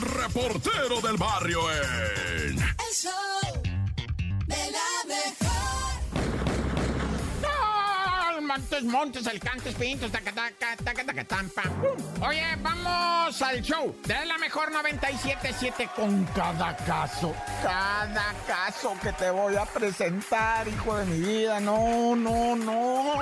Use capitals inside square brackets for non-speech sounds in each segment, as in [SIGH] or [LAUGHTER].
reportero del barrio en... El show Montes, montes, alcantes, pintos, tacataca, tacatacatampa. Oye, vamos al show de la mejor 97.7 con cada caso. Cada caso que te voy a presentar, hijo de mi vida. No, no, no.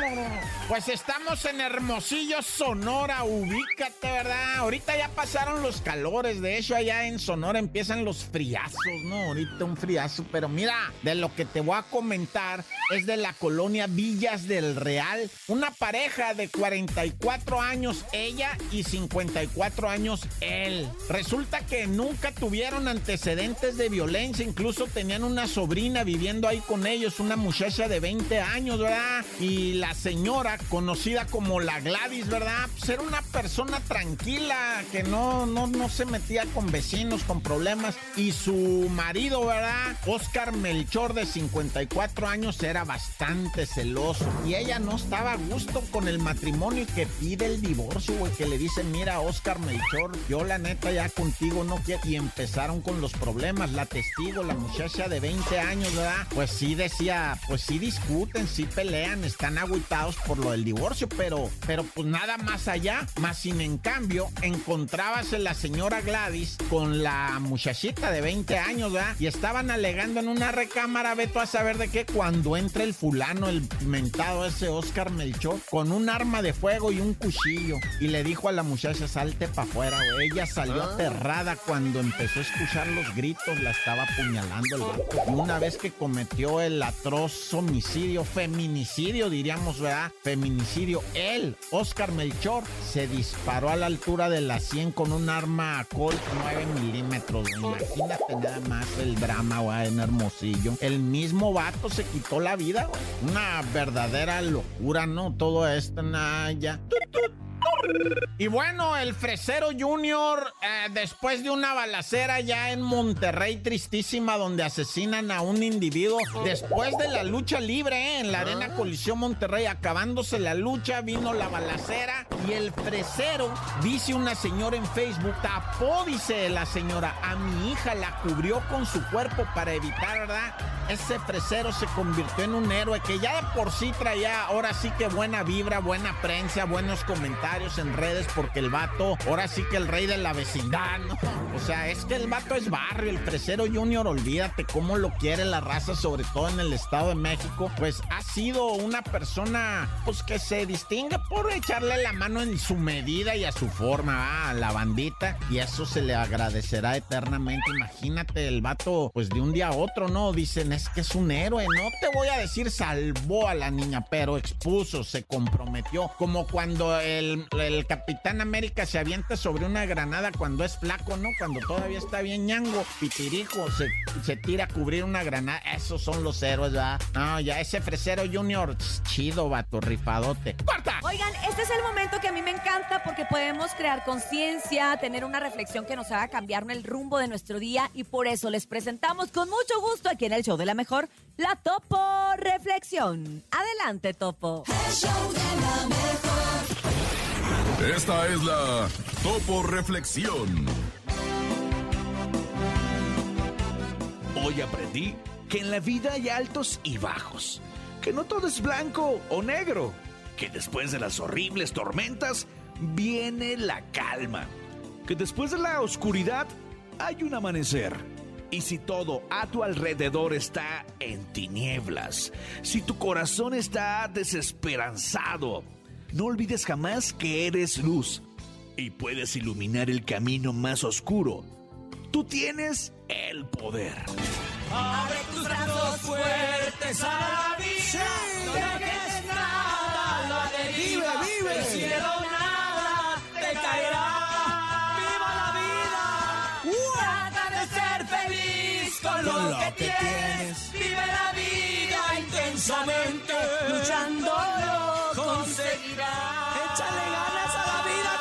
Pues estamos en Hermosillo, Sonora. Ubícate, ¿verdad? Ahorita ya pasaron los calores. De hecho, allá en Sonora empiezan los friazos, ¿no? Ahorita un friazo. Pero mira, de lo que te voy a comentar es de la colonia Villas del Real una pareja de 44 años ella y 54 años él. Resulta que nunca tuvieron antecedentes de violencia, incluso tenían una sobrina viviendo ahí con ellos, una muchacha de 20 años, ¿verdad? Y la señora, conocida como la Gladys, ¿verdad? Pues era una persona tranquila, que no, no, no se metía con vecinos, con problemas. Y su marido, ¿verdad? Oscar Melchor, de 54 años, era bastante celoso. Y ella no estaba a gusto con el matrimonio y que pide el divorcio, güey, que le dice, mira, Oscar Melchor, yo la neta ya contigo no quiero. Y empezaron con los problemas. La testigo, la muchacha de 20 años, ¿verdad? Pues sí decía, pues sí discuten, sí pelean, están agüitados por lo del divorcio, pero, pero pues nada más allá. Más sin en cambio, encontrábase la señora Gladys con la muchachita de 20 años, ¿verdad? Y estaban alegando en una recámara, veto a saber de qué, cuando entra el fulano, el mentado ese Oscar Melchor, con un arma de fuego y un cuchillo. Y le dijo a la muchacha, salte para afuera. Ella salió aterrada cuando empezó a escuchar los gritos, la estaba apuñalando el vato. Y una vez que cometió el atroz homicidio, feminicidio, diríamos, ¿verdad? Feminicidio, él, Oscar Melchor, se disparó a la altura de la 100 con un arma Colt 9 milímetros. Imagínate nada más el drama, güey, en Hermosillo. El mismo vato se quitó la vida. Una verdadera locura, ¿no? Todo esto, nada, ya. Y bueno, el Fresero Junior, eh, después de una balacera ya en Monterrey, tristísima, donde asesinan a un individuo, después de la lucha libre eh, en la Arena Colisión Monterrey, acabándose la lucha, vino la balacera y el Fresero, dice una señora en Facebook, tapó, dice la señora, a mi hija la cubrió con su cuerpo para evitar, ¿verdad? Ese Fresero se convirtió en un héroe que ya de por sí traía, ahora sí que buena vibra, buena prensa, buenos comentarios en redes porque el vato, ahora sí que el rey de la vecindad, ¿no? O sea, es que el vato es barrio, el Fresero Junior, olvídate cómo lo quiere la raza, sobre todo en el Estado de México, pues ha sido una persona, pues que se distingue por echarle la mano en su medida y a su forma, a la bandita, y eso se le agradecerá eternamente. Imagínate, el vato, pues de un día a otro, ¿no? Dicen, es que es un héroe, no te voy a decir salvó a la niña, pero expuso, se comprometió, como cuando el, el Capitán América se avienta sobre una granada cuando es flaco, ¿no? Cuando todavía está bien ñango, pitirijo, se, se tira a cubrir una granada. Esos son los héroes, ¿verdad? No, ya ese fresero junior, chido, vato, rifadote. ¡Corta! Oigan, este es el momento que a mí me encanta porque podemos crear conciencia, tener una reflexión que nos haga cambiar el rumbo de nuestro día y por eso les presentamos con mucho gusto aquí en el show de la mejor, la Topo Reflexión. Adelante, Topo. El show de la mejor. Esta es la Topo Reflexión. Hoy aprendí que en la vida hay altos y bajos, que no todo es blanco o negro, que después de las horribles tormentas viene la calma, que después de la oscuridad hay un amanecer. Y si todo a tu alrededor está en tinieblas, si tu corazón está desesperanzado, no olvides jamás que eres luz y puedes iluminar el camino más oscuro. Tú tienes el poder. Abre tus brazos fuertes a la vida. No dejes nada, la deriva. Vive, vive. Del cielo nada te caerá. ¡Viva la vida! Trata de ser feliz con, lo, lo que, que tienes. Vive la vida intensamente. Luchando conseguirás. Échale ganas a la vida,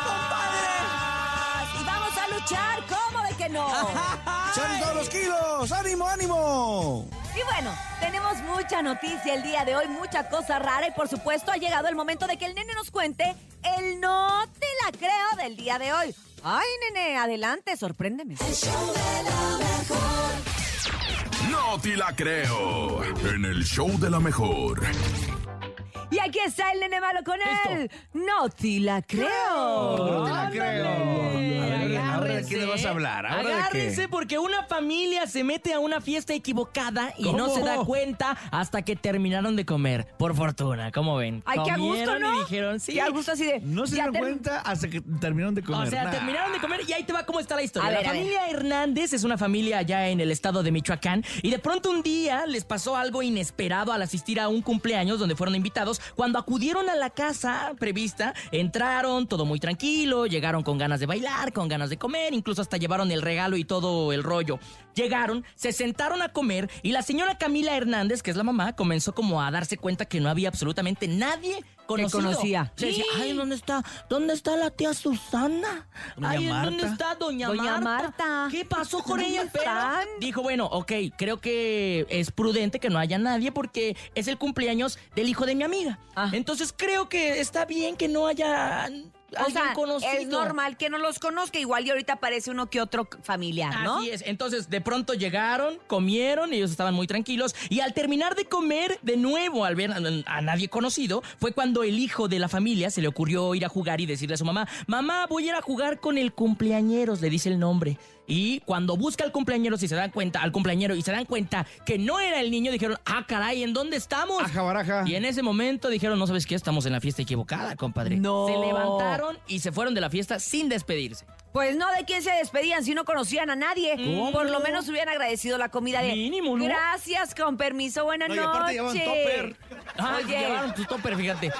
Y vamos a luchar, ¿cómo de que no? [LAUGHS] ¡Son todos los kilos! ¡Ánimo, ánimo! Y bueno, tenemos mucha noticia el día de hoy, mucha cosa rara y por supuesto ha llegado el momento de que el nene nos cuente el no te la creo del día de hoy. Ay, nene, adelante, sorpréndeme. El show de la mejor. No te la creo. En el show de la mejor. Y aquí está el nene malo con él. No te la creo. No te la creo. A ver, ¿ahora de qué le vas a hablar? ¿Ahora de qué? Agárrense porque una familia se mete a una fiesta equivocada y no ¿Cómo? se da cuenta hasta que terminaron de comer. Por fortuna, ¿cómo ven? Ay, qué a gusto, Comieron ¿no? Y dijeron, sí. Qué a gusto así de. No se ya dieron term- cuenta hasta que terminaron de comer. O sea, Nah. terminaron de comer y ahí te va cómo está la historia. A ver, la a familia Hernández es una familia allá en el estado de Michoacán y de pronto un día les pasó algo inesperado al asistir a un cumpleaños donde fueron invitados. Cuando acudieron a la casa prevista, entraron todo muy tranquilo, llegaron con ganas de bailar, con ganas de comer, incluso hasta llevaron el regalo y todo el rollo. Llegaron, se sentaron a comer y la señora Camila Hernández, que es la mamá, comenzó como a darse cuenta que no había absolutamente nadie conocido. conocía. Se decía, ay, ¿dónde está? ¿Dónde está la tía Susana? Doña Ay, Marta. ¿dónde está doña, Doña Marta? Marta. ¿Qué pasó con ¿Dónde ella? Pero dijo, bueno, ok, creo que es prudente que no haya nadie porque es el cumpleaños del hijo de mi amiga. Ah. Entonces creo que está bien que no haya O alguien sea, conocido. es normal que no los conozca. Igual y ahorita aparece uno que otro familiar, ¿no? Así es. Entonces, de pronto llegaron, comieron, ellos estaban muy tranquilos. Y al terminar de comer, de nuevo, al ver a, a nadie conocido, fue cuando el hijo de la familia se le ocurrió ir a jugar y decirle a su mamá: Mamá, voy a ir a jugar con el cumpleañeros, le dice el nombre. Y cuando busca al cumpleañero y se dan cuenta, al cumpleañero y se dan cuenta que no era el niño, dijeron, ah, caray, ¿en dónde estamos? Aja, baraja. Y en ese momento dijeron, no sabes qué, estamos en la fiesta equivocada, compadre. No. Se levantaron y se fueron de la fiesta sin despedirse. Pues no, ¿de quién se despedían si no conocían a nadie? ¿Cómo? Por lo menos hubieran agradecido la comida de... Mínimo, ¿no? Gracias, con permiso, buenas No, y aparte llevaban noches. topper. Ah, Oye. llevaron tu topper, fíjate.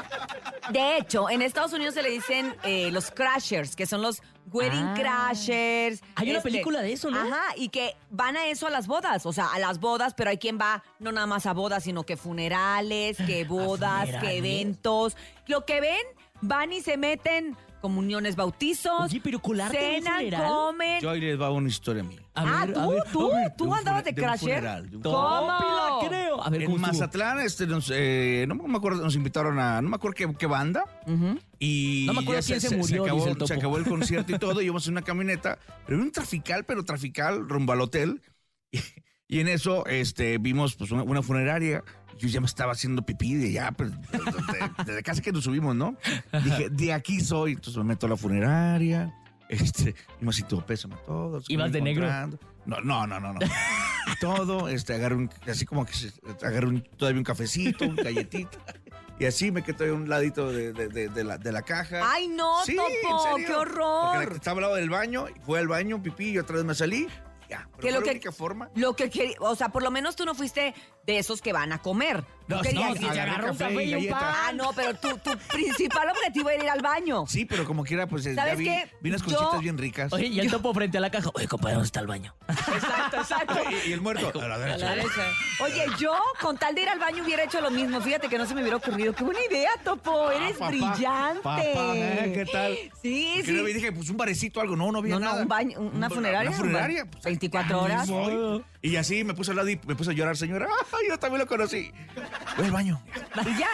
De hecho, en Estados Unidos se le dicen eh, los crashers, que son los wedding Ah. crashers. este, Hay una película de eso, ¿no? Ajá, y que van a eso a las bodas, o sea, a las bodas, pero hay quien va no nada más a bodas, sino que funerales, que bodas, que eventos. Lo que ven, van y se meten comuniones, bautizos, Oye, pero colarte en un cenan, funeral. comen. Yo ahí les va una historia mía. A ah, ver, tú, a ver, tú, a ver. tú un andabas de fune- de un crasher. funeral, de un ¿Cómo? Tópila, creo. A ver, En. Mazatlán, este, nos, eh, no me acuerdo, nos invitaron a, no me acuerdo qué, qué banda. Ujú. Y No me acuerdo ya quién se murió, acabó, dice el topo. se acabó el concierto y todo, íbamos en una camioneta, pero era un trafical, pero trafical, rumbo al hotel. [LAUGHS] Y, y en eso este, vimos pues, una, una funeraria. Yo ya me estaba haciendo pipí de ya, pues, desde, desde casi que nos subimos, ¿no? Dije, de aquí soy. Entonces me meto a la funeraria. Este, y así todo, pésame todo. ¿Ibas de negro? No, no, no, no. no. todo, este, agarré un, así como que agarré un- todavía un cafecito, un galletita. Y así me quedé a un ladito de, de- de- de la, de la caja. Ay, no, Sí, Topo, qué horror. estaba al lado del baño, fue al baño, pipí, y otra vez me salí. Ya, Que lo la que- única forma. Lo que quería, o sea, por lo menos tú no fuiste de esos que van a comer. Tú No, querías no, agarró un café café y y un galleta. pan. Ah, no, pero tu, tu principal objetivo era ir al baño. Sí, pero como quiera, pues ya ¿Sabes vi, qué? vi unas Yo- conchitas bien ricas. Oye, y el topo frente a la caja. Oye, compadre, ¿dónde está el baño? Exacto, exacto. [LAUGHS] Y, y el muerto. a la derecha. La derecha. Oye, yo con tal de ir al baño hubiera hecho lo mismo. Fíjate que no se me hubiera ocurrido. Qué buena idea, Topo. Eres Ah, papá, brillante. papá, ¿eh? ¿Qué tal? Sí, Porque sí. yo dije, pues un barecito, algo. No, no había No, no, nada. un baño, una funeraria. Una funeraria. pues, 24 ahí horas. Y así me puse al lado y me puse a llorar, señora. Ay, yo también lo conocí. Voy al baño. Y ya,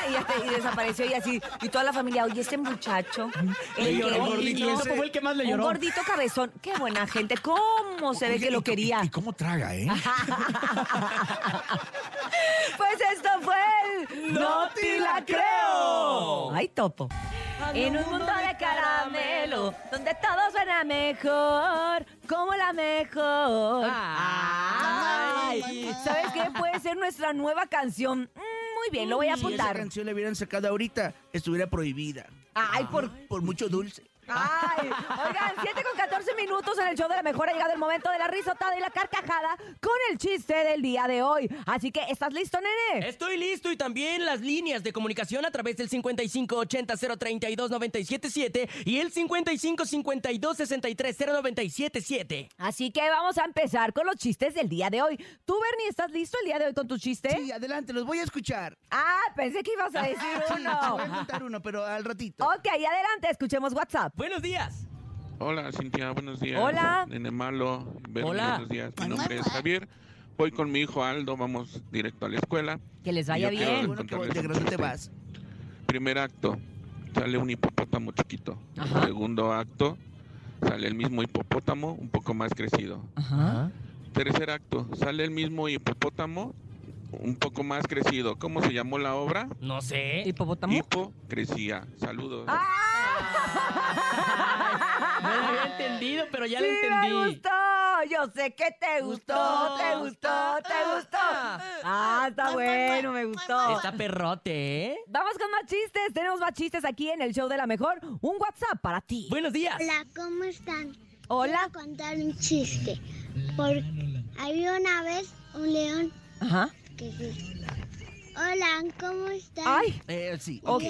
y, desapareció y así. Y toda la familia, oye, este muchacho. El Le que lloró, gordito y ese. fue el que más le Un lloró. gordito cabezón. Qué buena gente. ¿Cómo se ve que lo quería? Y, y cómo traga, ¿eh? [LAUGHS] Pues esto fue No te la creo. Ay, topo. En un mundo de caramelo, donde todo suena mejor, como la mejor. Ay, ¿sabes qué? Puede ser nuestra nueva canción. Mm, Muy bien, lo voy a Si esa apuntar. canción la hubieran sacado ahorita, estuviera prohibida. Ay, por Por mucho dulce. Ay, oigan, 7 con 14 minutos en el show de la mejor ha llegado el momento de la risotada y la carcajada con el chiste del día de hoy. Así que, ¿estás listo, nene? Estoy listo y también las líneas de comunicación a través del 5580-032-977 y el 5552-630977. Así que vamos a empezar con los chistes del día de hoy. Tú, Bernie, ¿estás listo el día de hoy con tu chiste? Sí, adelante, los voy a escuchar. Ah, pensé que ibas a decir [LAUGHS] Sí, sí, voy uno. a contar uno, pero al ratito. Ok, adelante, escuchemos WhatsApp. Buenos días. Hola Cintia, buenos días. Hola. Nene Malo, Hola. buenos días. Mi nombre es Javier. Voy con mi hijo Aldo, vamos directo a la escuela. Que les vaya yo bien. Bueno, que contarles de un grande te vas. Primer acto, sale un hipopótamo chiquito. Ajá. Segundo acto, sale el mismo hipopótamo un poco más crecido. Ajá. Tercer acto, sale el mismo hipopótamo un poco más crecido. ¿Cómo se llamó la obra? No sé. ¿Hipopótamo? Hipocresía. Saludos. [LAUGHS] No lo había entendido, pero ya lo entendí. me gustó. Yo sé que te gustó, te gustó, te gustó. Ah, está bueno, me gustó. Está perrote, ¿eh? Vamos con más chistes. Tenemos más chistes aquí en el show de la mejor. Un WhatsApp para ti. Buenos días. Hola, ¿cómo están? Hola. Voy a contar un chiste. Por... Había una vez un león Ajá. que Hola, ¿cómo están? Ay, Eh, sí. ok,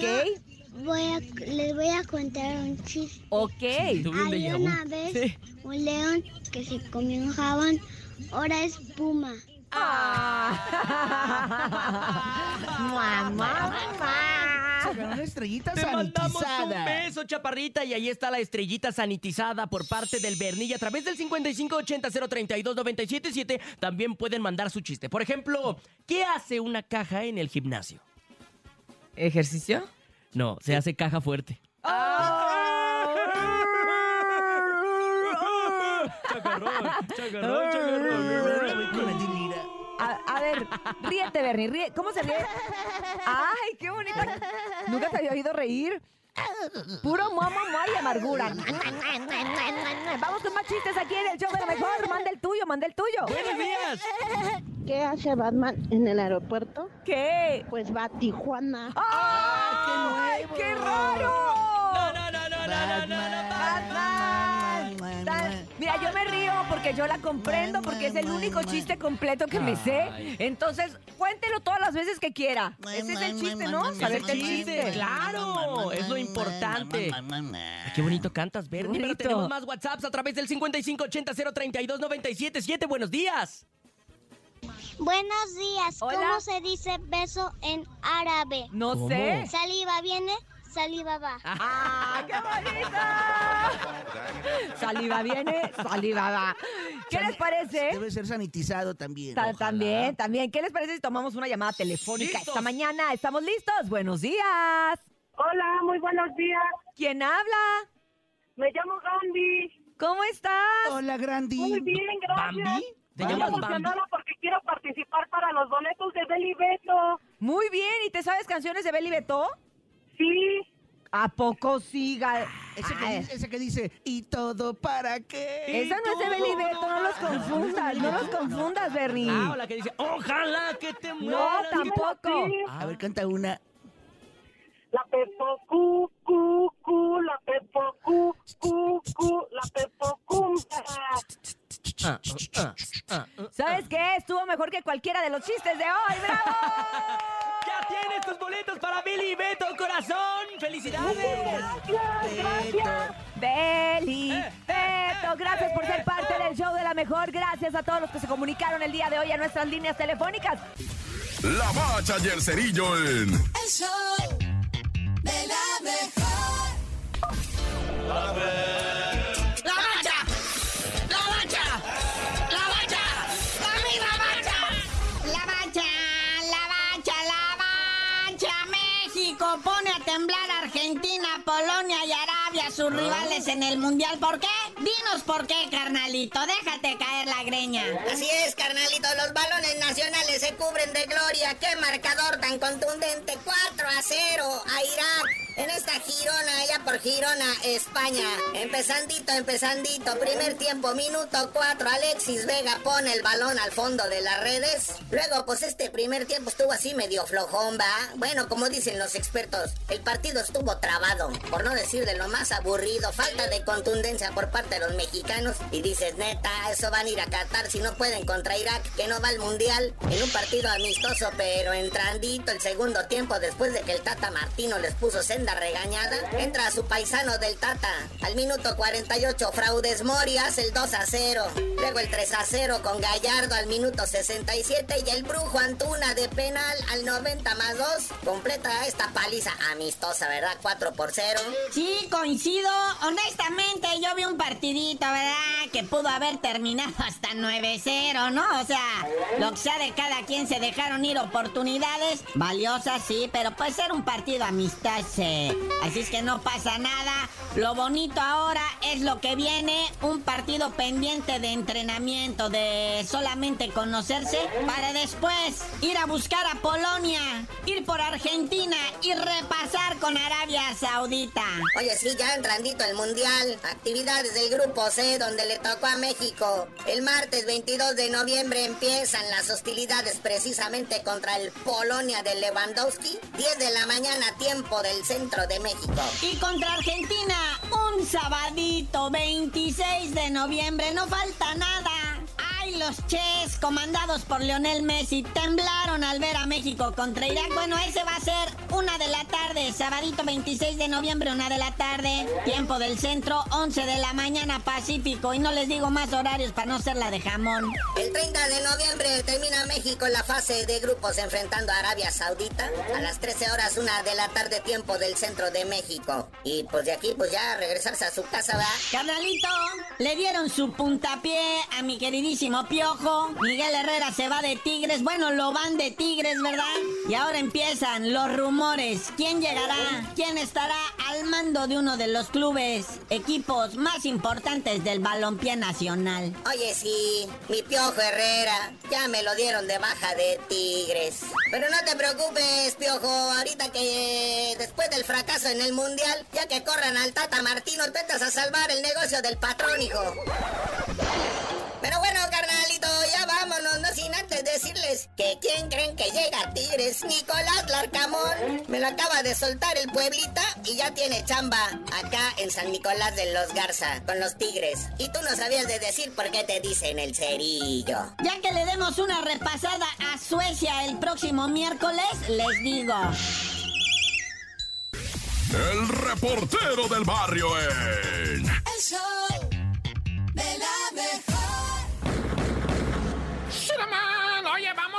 Voy a... Les voy a contar un chiste. ok. Déjà vu. una vez Sí. un león que se comió un jabón. Ahora es puma. Ah. Mamá, mamá. Se ganó una estrellita Te mandamos un sanitizada. beso, chaparrita, y ahí está la estrellita sanitizada por parte del Bernilla a través del 5580-032-977. También pueden mandar su chiste. Por ejemplo, ¿qué hace una caja en el gimnasio? ¿Ejercicio? No, se hace caja fuerte. A ver, ríete, Bernie, ríe. ¿Cómo se ríe? [LAUGHS] ¡Ay, qué bonita! ¿Nunca te había oído reír? Puro momo, y amargura. Vamos con más chistes aquí en el show de la mejor. Manda el tuyo, manda el tuyo. ¡Buenos días! ¿Qué hace Batman en el aeropuerto? ¿Qué? Pues va a Tijuana. ¡Ay, qué raro! No, no, no, no, no, no, no, no. Batman. Mira, yo me río porque yo la comprendo, porque es el único chiste completo que me sé. Entonces, cuéntelo todas las veces que quiera. Ese es el chiste, ¿no? Saberte el chiste. Claro, es lo importante. Ay, Qué bonito cantas, Bernie. Pero Bonito. tenemos más WhatsApps a través del 5580-032-977. ¡Siete, buenos días! Buenos días. Hola. ¿Cómo se dice beso en árabe? No ¿Cómo? sé. Saliva viene, saliva va. ¡Ah, qué bonito! Saliva viene, saliva va. ¿Qué les parece? Debe ser sanitizado también. Ta- ojalá. También, también. ¿Qué les parece si tomamos una llamada telefónica ¡Listos! esta mañana? ¿Estamos listos? Buenos días. Hola, muy buenos días. ¿Quién habla? Me llamo Gandhi. ¿Cómo estás? Hola, Grandi. Muy bien, gracias. ¿Bambi? ¿Te Estoy emocionada porque quiero participar para los boletos de Beli Beto. Muy bien. ¿Y te sabes canciones de Beli Beto? Sí. ¿A poco siga? Ese que, dice, ese que dice, ¿y todo para qué? Esa no es de Beli Beto, no los confundas, no los confundas, Bernie. Ah, o la que dice, ojalá que te No, mueras. tampoco. A ver, canta una. La Pepo cu, cu, cu, la Pepo cu, cu, cu, la Pepo cum. Ah, ah, ah. ¿Sabes qué? Estuvo mejor que cualquiera de los chistes de hoy, ¡bravo! ¡Ya tienes tus boletos para Billy y Beto, corazón! ¡Felicidades! Beli, Eh, Beto, gracias por ser parte del show de la mejor. Gracias a todos los que se comunicaron el día de hoy a nuestras líneas telefónicas. La bacha y el cerillo en El show de la mejor. Polonia y Arabia, sus rivales en el Mundial. ¿Por qué? Dinos por qué, carnalito. Déjate caer la greña. Así es, carnalito, los balones nacionales se cubren de gloria. ¡Qué marcador tan contundente! 4 a 0 a Irak. En esta Girona, allá por Girona, España. Empezandito, empezandito. Primer tiempo, minuto 4. Alexis Vega pone el balón al fondo de las redes. Luego, pues este primer tiempo estuvo así medio flojón, ¿va? Bueno, como dicen los expertos, el partido estuvo trabado. Por no decir de lo más aburrido. Falta de contundencia por parte los mexicanos. Y dices, neta, eso van a ir a Qatar si no pueden contra Irak, que no va al mundial. En un partido amistoso, pero entrandito el segundo tiempo, después de que el Tata Martino les puso senda regañada, entra a su paisano del Tata. Al minuto 48, Fraudes Mori hace el 2 a 0. Luego el 3 a 0 con Gallardo al minuto 67 y el Brujo Antuna de penal al 90 más 2. Completa esta paliza amistosa, ¿verdad? 4 por 0. Sí, coincido. Honestamente, yo vi un partidito, ¿verdad? que pudo haber terminado hasta 9-0, ¿no? O sea, lo que sea de cada quien se dejaron ir oportunidades valiosas, sí, pero puede ser un partido amistad, sí. Así es que no pasa nada. Lo bonito ahora es lo que viene, un partido pendiente de entrenamiento, de solamente conocerse, para después ir a buscar a Polonia, ir por Argentina y repasar con Arabia Saudita. Oye, sí, ya entrandito el Mundial. Actividades del Grupo C, donde le tocó a México. El martes 22 de noviembre empiezan las hostilidades precisamente contra el Polonia de Lewandowski. 10 de la mañana, tiempo del centro de México. Y contra Argentina, un sabadito 26 de noviembre. No falta nada. Ay, los Ches, comandados por Lionel Messi, temblaron al ver a México contra Irak. Bueno, ese va a ser una de la tarde, sabadito 26 de noviembre, una de la tarde. Tiempo del centro, 11 de la mañana Pacífico. Y no les digo más horarios para no ser la de jamón. El 30 de noviembre termina México la fase de grupos enfrentando a Arabia Saudita. A las 13 horas, una de la tarde, tiempo del centro de México. Y pues de aquí, pues ya regresarse a su casa, ¿va? Carnalito, le dieron su puntapié a mi queridísimo Piojo. Miguel Herrera se va de Tigres. Bueno, lo van de Tigres, ¿verdad? Y ahora empiezan los rumores. ¿Quién llegará? ¿Quién estará al mando de uno de los clubes, equipos más importantes del balompié nacional? Oye, sí, mi Piojo Herrera. Ya me lo dieron de baja de Tigres. Pero no te preocupes, Piojo. Ahorita que después del fracaso en el Mundial, ya que corran al Tata Martino, intentas a salvar el negocio del patrón, hijo. Pero bueno, carnalito, ya vámonos, no sin antes decirles que quién creen que llega a Tigres, Nicolás Larcamón. Me lo acaba de soltar el pueblita y ya tiene chamba acá en San Nicolás de los Garza con los Tigres. Y tú no sabías de decir por qué te dicen el cerillo. Ya que le demos una repasada a Suecia el próximo miércoles, les digo. El reportero del barrio en. El show de la mejor.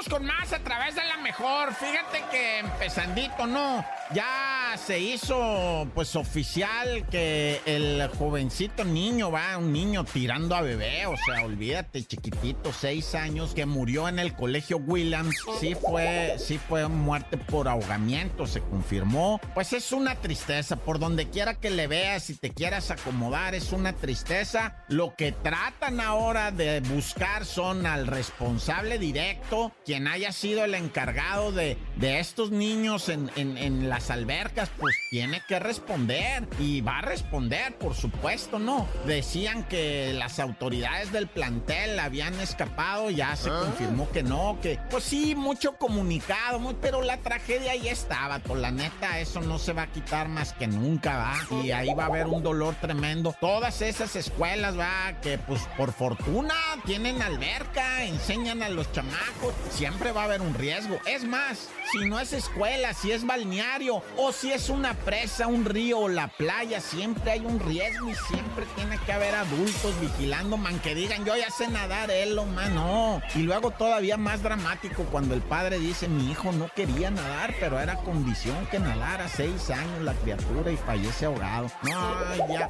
Con más a través de la mejor. Fíjate que empezandito, ¿no? Ya se hizo, pues, oficial que el jovencito niño, va, un niño tirando a bebé, o sea, olvídate, chiquitito, seis años, que murió en el colegio Williams, sí fue, sí fue muerte por ahogamiento, se confirmó. Pues es una tristeza, por donde quiera que le veas y te quieras acomodar, es una tristeza. Lo que tratan ahora de buscar son al responsable directo, quien haya sido el encargado de, de estos niños en, en, en las albercas, pues tiene que responder y va a responder, por supuesto, ¿no? Decían que las autoridades del plantel habían escapado, ya se confirmó que no, que pues sí, mucho comunicado, muy- pero la tragedia ahí estaba, pues la neta, eso no se va a quitar más que nunca, va, y ahí va a haber un dolor tremendo. Todas esas escuelas, va, que pues por fortuna tienen alberca, enseñan a los chamacos, siempre va a haber un riesgo. Es más, si no es escuela, si es balneario o si es una presa, un río o la playa, siempre hay un riesgo y siempre tiene que haber adultos vigilando, man, que digan, yo ya sé nadar, él lo man, no. Y luego todavía más dramático cuando el padre dice, mi hijo no quería nadar, pero era condición que nadara seis años la criatura y fallece ahogado. No, ya.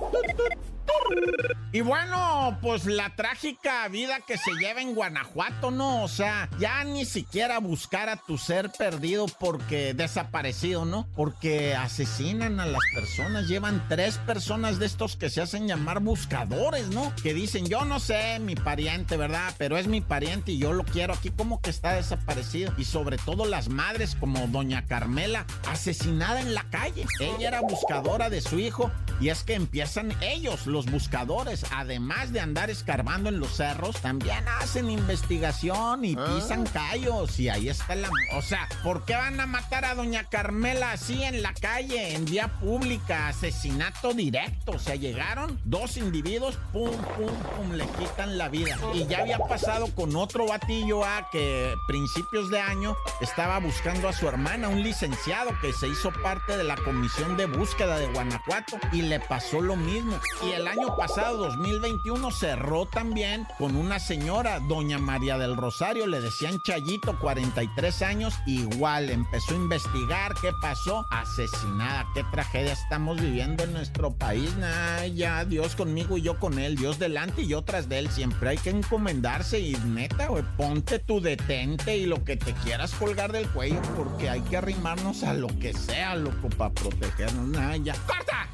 Y bueno, pues la trágica vida que se lleva en Guanajuato, ¿no? O sea, ya ni siquiera buscar a tu ser perdido porque desaparecido, ¿no? Porque asesinan a las personas. Llevan tres personas de estos que se hacen llamar buscadores, ¿no? Que dicen, yo no sé, mi pariente, ¿verdad? Pero es mi pariente y yo lo quiero aquí como que está desaparecido. Y sobre todo las madres como doña Carmela, asesinada en la calle. Ella era buscadora de su hijo y es que empiezan ellos, los buscadores, además de andar escarbando en los cerros, también hacen investigación y pisan callos. Y ahí está la... O sea, ¿por qué van a matar a doña Carmela así en la calle, en vía pública? Asesinato directo. O sea, llegaron dos individuos, pum, pum, pum, le quitan la vida. Y ya había pasado con otro batillo a que principios de año estaba buscando a su hermana, un licenciado que se hizo parte de la comisión de búsqueda de Guanajuato y le pasó lo mismo. Y el año pasado, 2021, cerró también con una señora, doña María del Rosario, le decían Chayito, 43 años, igual empezó a investigar qué pasó, asesinada, qué tragedia estamos viviendo en nuestro país. Nah, ya, Dios conmigo y yo con él, Dios delante y yo tras de él, siempre hay que encomendarse y neta, ponte tu detente y lo que te quieras colgar del cuello porque hay que arrimarnos a lo que sea, loco, para protegernos. Nah, ya. ¡Corta!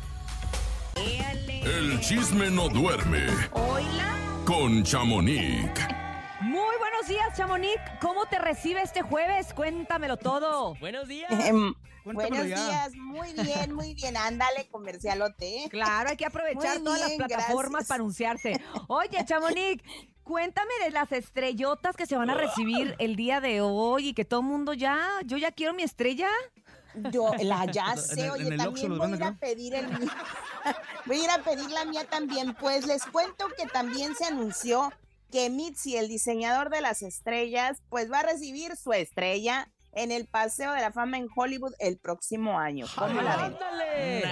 El chisme no duerme Hola. con Chamonix. Muy buenos días, Chamonix. ¿Cómo te recibe este jueves? Cuéntamelo todo. Buenos días. Em, buenos ya. días, muy bien, muy bien. Ándale, comercialote. ¿eh? Claro, hay que aprovechar todas las plataformas gracias. para anunciarse. Oye, Chamonix, cuéntame de las estrellotas que se van a recibir el día de hoy y que todo el mundo ya, yo ya quiero mi estrella. Yo la ya [LAUGHS] sé, el- oye, el también voy a ir a pedir el mío. [LAUGHS] Voy a ir a pedir la mía también. Pues les cuento que también se anunció que Mitzi, el diseñador de las estrellas, pues va a recibir su estrella en el Paseo de la Fama en Hollywood el próximo año. ¿Cómo la ven? ¡Ándale!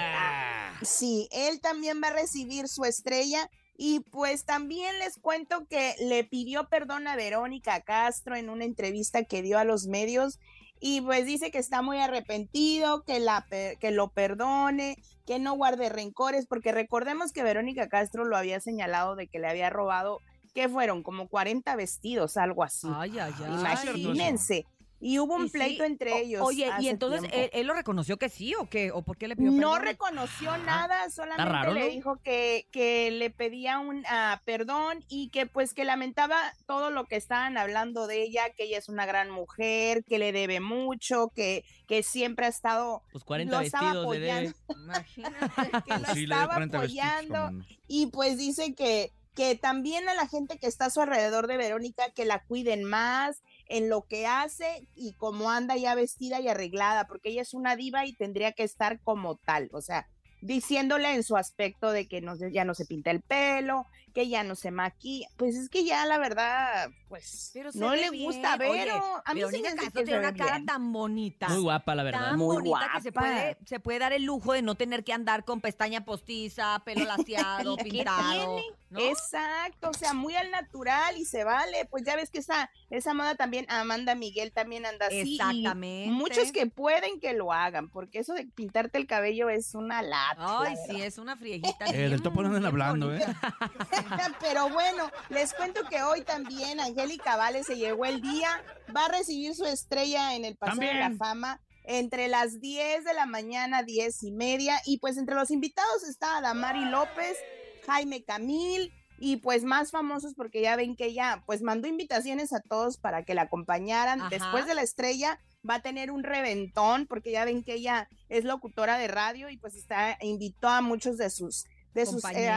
Sí, él también va a recibir su estrella y pues también les cuento que le pidió perdón a Verónica Castro en una entrevista que dio a los medios y pues dice que está muy arrepentido, que, la, que lo perdone, que no guarde rencores, porque recordemos que Verónica Castro lo había señalado de que le había robado, ¿qué fueron? Como 40 vestidos, algo así. Ay, ay, ay. Imagínense. Y hubo un Y sí, pleito entre o- ellos. Oye, y entonces. ¿él, él lo reconoció que sí o qué? ¿O por qué le pidió No perdón? reconoció nada, solamente raro, le ¿no? dijo que, que le pedía un ah, perdón y que pues que lamentaba todo lo que estaban hablando de ella, que ella es una gran mujer, que le debe mucho, que, que siempre ha estado, Pues 40 lo estaba vestidos de debe. Imagínate. [LAUGHS] que lo sí, estaba 40 vestidos, apoyando y pues dice que, que también a la gente que está a su alrededor de Verónica, que la cuiden más en lo que hace y cómo anda ya vestida y arreglada, porque ella es una diva y tendría que estar como tal, o sea, diciéndole en su aspecto de que no, ya no se pinta el pelo, que ya no se maquilla, pues es que ya la verdad, pues Pero se no le bien. gusta ver, Oye, a mí sí me Verónica hace Castro que tiene se una cara bien. tan bonita. Muy guapa, la verdad. Tan Muy bonita que se guapa. puede, se puede dar el lujo de no tener que andar con pestaña postiza, pelo [LAUGHS] laseado, ¿Y qué pintado. ¿no? Exacto, o sea, muy al natural y se vale. Pues ya ves que esa, esa moda también, Amanda Miguel también anda así. y Exactamente. Muchos que pueden que lo hagan, porque eso de pintarte el cabello es una lata. Ay, la sí, es una friejita. [LAUGHS] Eh, del topo no andan bien hablando, ¿eh? [LAUGHS] Pero bueno, les cuento que hoy también Angélica Vale se llegó el día, va a recibir su estrella en el Paseo de la. Fama entre las 10 de la mañana, 10 y media. Y pues entre los invitados está Adamari López, Jaime Camil y pues más famosos porque ya ven que ella pues mandó invitaciones a todos para que la acompañaran. Ajá. Después de la estrella va a tener un reventón porque ya ven que ella es locutora de radio y pues está invitó a muchos de sus de sus eh,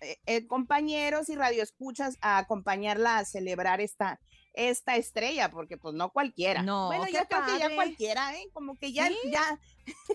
eh, eh, compañeros y radioescuchas a acompañarla a celebrar esta esta estrella porque pues no cualquiera. No, bueno, yo creo que ya cualquiera, ¿eh? Como que ya Sí. ya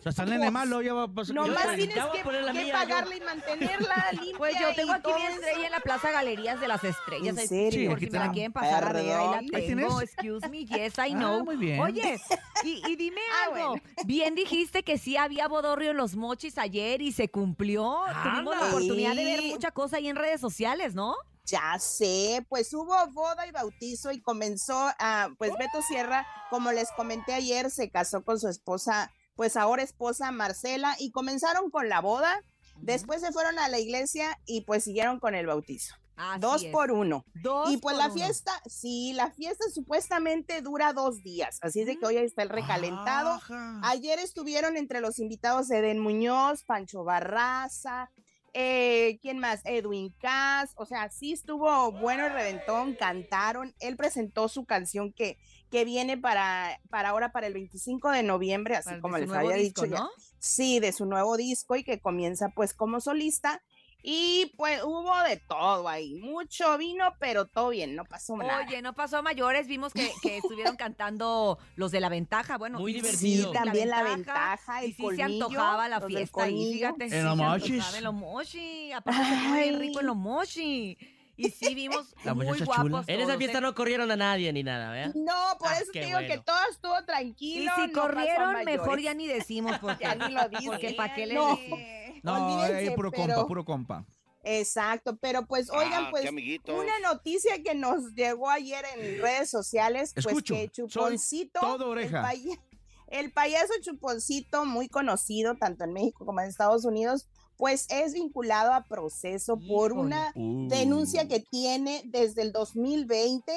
O sea, nene malo, ya va a pasar. nomás pues, tienes que, mía, yo. pagarla y mantenerla [LAUGHS] limpia. Pues yo tengo aquí mi eso. estrella en la Plaza Galerías de las Estrellas. ¿En serio? Sí, Por aquí si me la quieren pasar a ver, ahí la Perdón. ¿Ahí tengo. tienes? Excuse me, yes, I Ah, know. muy bien. Oye, y, y dime [LAUGHS] Ah, algo. bueno. Bien dijiste que sí había bodorrio en los mochis ayer y se cumplió. Tuvimos la oportunidad de ver mucha cosa ahí en redes sociales, ¿no? Ya sé, pues hubo boda y bautizo y comenzó a, pues Beto Sierra, como les comenté ayer, se casó con su esposa, pues ahora esposa Marcela, y comenzaron con la boda, después se fueron a la iglesia y pues siguieron con el bautizo. Así dos es. por uno. Dos y pues la uno. fiesta, sí, la fiesta supuestamente dura dos días, así es de que hoy está el recalentado. Ajá. Ayer estuvieron entre los invitados Eden Muñoz, Pancho Barraza, eh, ¿quién más? Edwin Cass, o sea, sí estuvo bueno el reventón, cantaron, él presentó su canción que, que viene para, para ahora, para el 25 de noviembre, así como les había disco, dicho ya. ¿no? Sí, de su nuevo disco y que comienza pues como solista. Y pues hubo de todo ahí, mucho vino, pero todo bien, no pasó nada. Oye, no pasó a mayores, vimos que, que estuvieron cantando los de la ventaja, bueno, Muy y- divertido. Sí, también la ventaja, el y sí se antojaba la fiesta ahí, fíjate. En sí los mochis. En los mochi, aparte bien rico en los mochi. Y sí vimos La muy guapos chula. En esa fiesta ¿eh? no corrieron a nadie ni nada, ¿verdad? No, por Ah, eso te digo que todo estuvo Y tranquilo. si no pasó a corrieron, mejor ya ni decimos porque, [LAUGHS] Ya ni lo dices. porque para qué les No. decimos. No, olvídense, eh, puro pero- compa, puro compa. Exacto, pero pues oigan, Ah, pues qué amiguitos. una noticia que nos llegó ayer en redes sociales, pues Escucho, que Chuponcito, todo oreja. El, paya- el payaso Chuponcito, muy conocido tanto en México como en Estados Unidos, pues es vinculado a proceso por una Uh. denuncia que tiene desde el 2020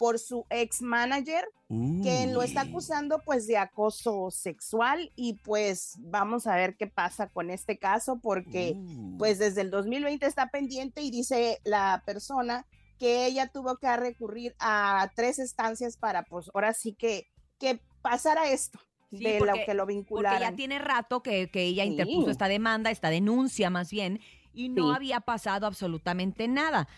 por su ex manager que lo está acusando pues de acoso sexual y pues vamos a ver qué pasa con este caso porque Uh. pues desde el 2020 está pendiente y dice la persona que ella tuvo que recurrir a tres estancias para pues ahora sí que que pasara esto Sí, de porque- lo que lo Porque vincularan. ya tiene rato que, que ella Sí. interpuso esta demanda, esta denuncia más bien, y no Sí. había pasado absolutamente nada.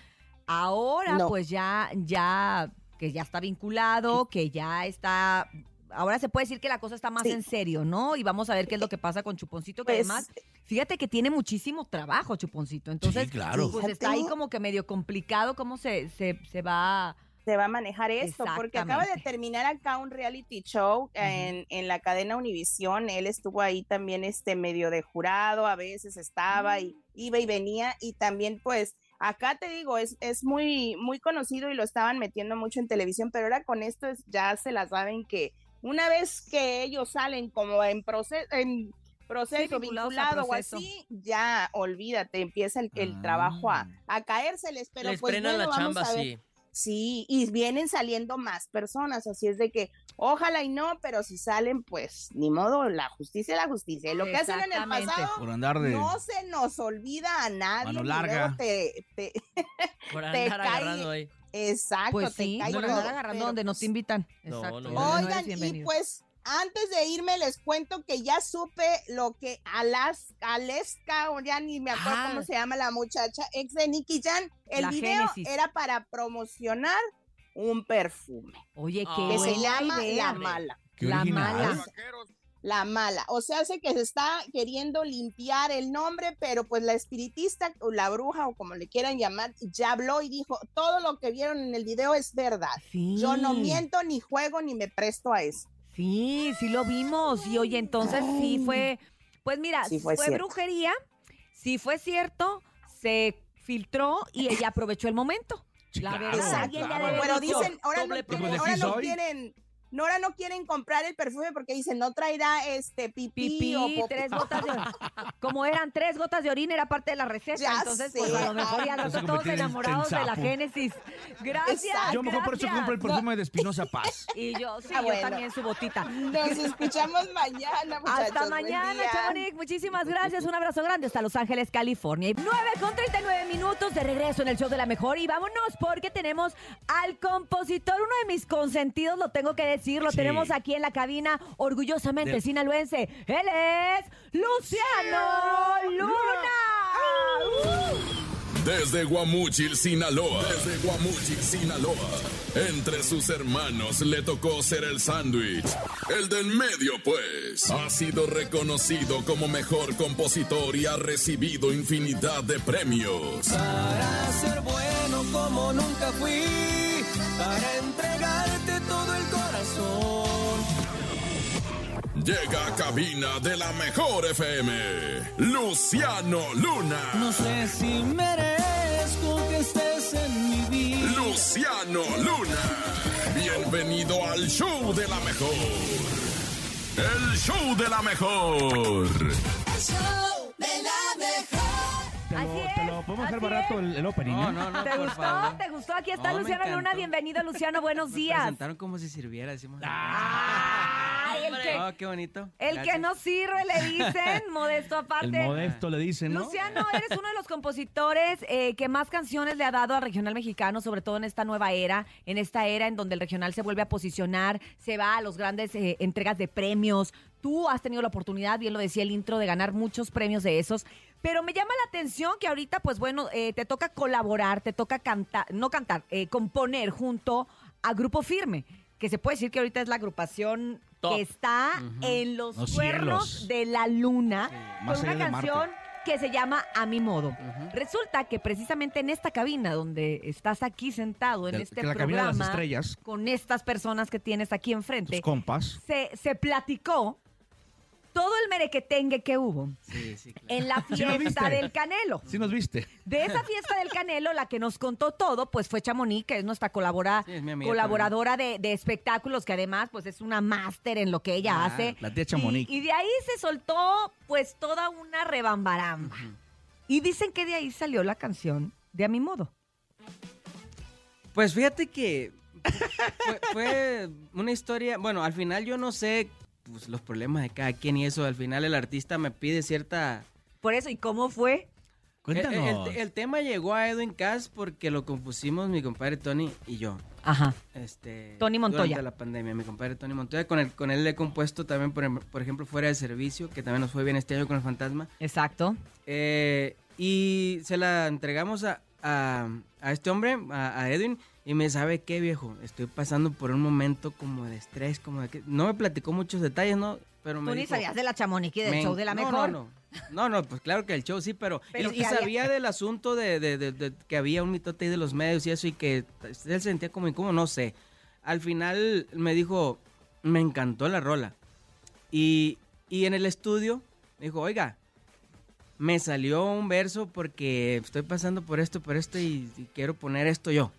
Ahora, No. pues ya, ya, que ya está vinculado, que ya está. Ahora se puede decir que la cosa está más Sí. en serio, ¿no? Y vamos a ver qué es lo que pasa con Chuponcito, que Pues, además, fíjate que tiene muchísimo trabajo, Chuponcito. Entonces, claro. pues está ahí como que medio complicado cómo se, se, se va. se va a manejar esto, porque acaba de terminar acá un reality show en, en la cadena Univisión, él estuvo ahí también este medio de jurado, a veces estaba y iba y venía, y también pues acá te digo, es, es muy, muy conocido y lo estaban metiendo mucho en televisión, pero ahora con esto es, ya se la saben que una vez que ellos salen como en proceso, en proceso, vinculado o así, ya olvídate, empieza el, el trabajo a, a caérseles, pero Les pues bueno, la vamos chamba, a ver. sí. Sí, y vienen saliendo más personas, así es de que ojalá y no, pero si salen, pues ni modo, la justicia es la justicia. Y lo que hacen en el pasado Por andar de... no se nos olvida a nadie. Mano larga. te, te- [LAUGHS] Por te andar cae- agarrando ahí. exacto, Pues te sí, cae todo, andar agarrando pero, donde no pues, invitan. No, Exacto. no, no. Oigan, y pues antes de irme les cuento que ya supe lo que Alas, Aleska, o ya ni me acuerdo Ah. cómo se llama la muchacha, ex de Nicky Jan, el La video Génesis. era para promocionar un perfume Oye, qué que se llama idea. La Mala. Qué La mala. La mala. O sea, hace que se está queriendo limpiar el nombre, pero pues la espiritista o la bruja o como le quieran llamar, ya habló y dijo, todo lo que vieron en el video es verdad. Sí. Yo no miento, ni juego, ni me presto a eso. Sí, sí lo vimos. Y oye, entonces sí fue, pues mira, Sí fue, fue brujería, sí fue cierto, se filtró y ella aprovechó el momento. Sí, la claro, verdad, claro. dicho, dicen, ahora promoción. ahora no ¿De quieren, no, quieren comprar el perfume porque dicen, no traerá este pipí, Pipí, o popó". tres [LAUGHS] gotas de como eran tres gotas de orina era parte de la receta, Ya entonces sé. pues a lo mejor ya nosotros todos enamorados en de la. Génesis. Gracias. Exacto. Yo mejor por eso compro el perfume de Espinosa Paz. [LAUGHS] Y yo, sí, Ah, yo también su botita. Nos escuchamos mañana, muchachos. Hasta mañana. Chamonix. Muchísimas gracias. Un abrazo grande hasta Los Ángeles, California. 9 con 39 minutos de regreso en el show de la mejor. Y vámonos porque tenemos al compositor, uno de mis consentidos, lo tengo que decir. Lo Sí. tenemos aquí en la cabina, orgullosamente sinaloense. Él es Luciano Luna. ¡Uh! Desde Guamúchil, Sinaloa. Desde Guamúchil, Sinaloa. Entre sus hermanos le tocó ser el sándwich. El del medio, pues. Ha sido reconocido como mejor compositor y ha recibido infinidad de premios. Para ser bueno como nunca fui, para entregarte corazón. Llega a cabina de la mejor FM. Luciano Luna. No sé si merezco que estés en mi vida. Luciano Luna. Bienvenido al show de la mejor. El show de la mejor. El show de la mejor. Te lo, Así te es, lo podemos hacer barato el, el opening, No, ¿eh? no, no, ¿Te gustó? favor. ¿Te gustó? Aquí está Luciano Luna. Bienvenido, Luciano. Buenos días. presentaron como si sirviera, decimos. Ay, el que, Oh, qué bonito. el que no sirve, le dicen, [LAUGHS] modesto aparte. El modesto le dicen, ¿no? Luciano, eres uno de los compositores eh, que más canciones le ha dado al regional mexicano, sobre todo en esta nueva era, en esta era en donde el regional se vuelve a posicionar, se va a los grandes eh, entregas de premios. Tú has tenido la oportunidad, bien lo decía el intro, de ganar muchos premios de esos. Pero me llama la atención que ahorita, pues bueno, eh, te toca colaborar, te toca cantar, no cantar, eh, componer junto a Grupo Firme, que se puede decir que ahorita es la agrupación Top. que está en los, Los cuernos cielos. de la luna con una canción que se llama A mi modo. Resulta que precisamente en esta cabina donde estás aquí sentado en este que la cabina de las programa estrellas. con estas personas que tienes aquí enfrente, Tus compas. se, se platicó todo el merequetengue que hubo Sí, sí, claro. en la [LAUGHS] ¿Sí nos fiesta del Canelo. Sí nos viste. De esa fiesta del Canelo, la que nos contó todo, pues fue Chamonix, que es nuestra colabora- Sí, es mi amiga colaboradora de, de espectáculos, que además pues es una máster en lo que ella Ah, hace. la tía Chamonix. Y, y de ahí se soltó pues toda una rebambaramba. Y dicen que de ahí salió la canción de A Mi Modo. Pues fíjate que fue, fue una historia, bueno, al final yo no sé pues, los problemas de cada quien y eso, al final el artista me pide cierta... Por eso, ¿y cómo fue? El, el- el tema llegó a Edwin Cass porque lo compusimos mi compadre Tony y yo. Ajá. Este, Tony Montoya. Durante la pandemia, mi compadre Tony Montoya. Con, el, con él le he compuesto también, por, em- por ejemplo, Fuera de Servicio, que también nos fue bien este año con el Fantasma. Exacto. Eh, y se la entregamos a, a- a este hombre, a, a Edwin, y me sabe qué, viejo, estoy pasando por un momento como de estrés, como de que... No me platicó muchos detalles, ¿no? Pero me Tú ni dijo, sabías de la Chamonix y del "Men, show de la no, mejor. No, no, no, no, pues claro que el show sí, pero... Pero y, que y había- sabía del asunto de, de- de- de que había un mitote ahí de los medios y eso, y que él se sentía como incómodo, no sé. Al final me dijo, me encantó la rola. Y, y en el estudio me dijo, oiga, me salió un verso porque estoy pasando por esto, por esto y, y quiero poner esto yo.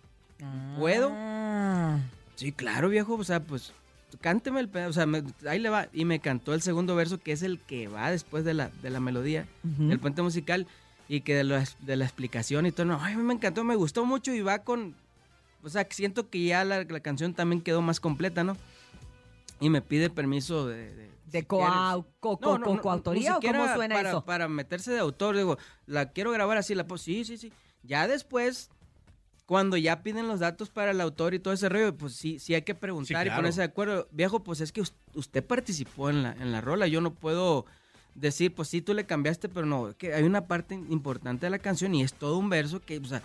¿Puedo? Ah. Sí, claro, viejo, o sea, pues cánteme el pedazo, o sea, me- ahí le va. Y me cantó el segundo verso, que es el que va después de la, de la melodía, Ujú. el puente musical, y que de, la- de la explicación y todo, no, ay, me encantó, me gustó mucho y va con, o sea, siento que ya la, la canción también quedó más completa, ¿no? Y me pide permiso de... de ¿De coau- co- co- co- coautoría o siquiera cómo suena para, eso? Para meterse de autor, digo, la quiero grabar así, la pues sí, sí, sí. Ya después, cuando ya piden los datos para el autor y todo ese rollo, pues sí, sí hay que preguntar Sí, y ponerse de acuerdo. Viejo, pues es que us- usted participó en la, en la rola, yo no puedo decir, pues sí, tú le cambiaste, pero no, que hay una parte importante de la canción y es todo un verso que, o sea,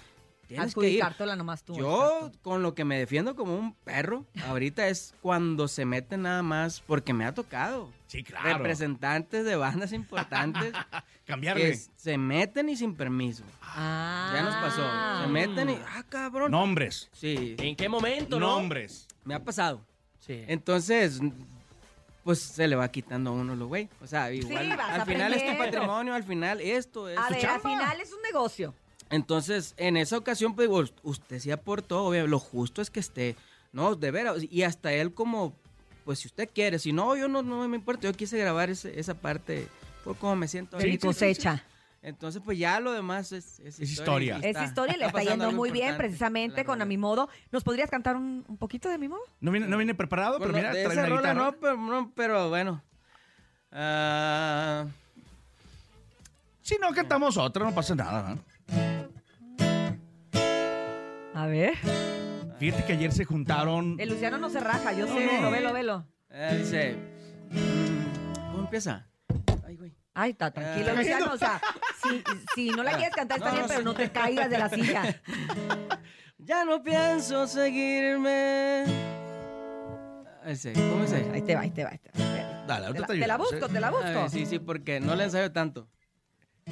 tienes que ir. Nomás tú. Yo con lo que me defiendo como un perro, ahorita es cuando se mete nada más, porque me ha tocado. Sí, claro. Representantes de bandas importantes [LAUGHS] Cambiarle. que se meten y sin permiso. Ah. Ya nos pasó. Se meten y, ah, cabrón. Nombres. Sí. ¿En qué momento, no? Nombres. Me ha pasado. Sí. Entonces, pues se le va quitando a uno lo güey. O sea, igual, al final es tu patrimonio, al final esto es A ver, chamba. al final es un negocio. Entonces, en esa ocasión, pues, us- usted sí aportó, obvio, lo justo es que esté, no, de veras, y hasta él como, pues si usted quiere, si no, yo no, no me importa, yo quise grabar ese- esa parte, fue como me siento. De mi ahorita. cosecha. Entonces, pues ya lo demás es, es, historia. y Es historia, le está yendo muy bien, precisamente con A Mi Modo. ¿Nos podrías cantar un, un poquito de Mi Modo? No viene, no viene preparado, Bueno, pero mira, trae rola no, pero, no, pero bueno. Ah, Si no cantamos otra, no pasa nada. A ver. Fíjate que ayer se juntaron. El Luciano no se raja, yo sé, velo, velo, velo. eh, dice, mm, ¿cómo empieza? Ay, güey. Ay, está tranquilo, Ah. Luciano. O sea, [LAUGHS] si, si no la quieres cantar está No, bien, no, pero sí. no te caigas de la silla. [LAUGHS] Ya no pienso seguirme. Ese, ¿Cómo es ese? Ahí te va, ahí te va. Ahí te va. Dale, Te ahorita la, te te la busco, ¿eh? te la busco. A ver, sí, sí, porque no le ensayo tanto.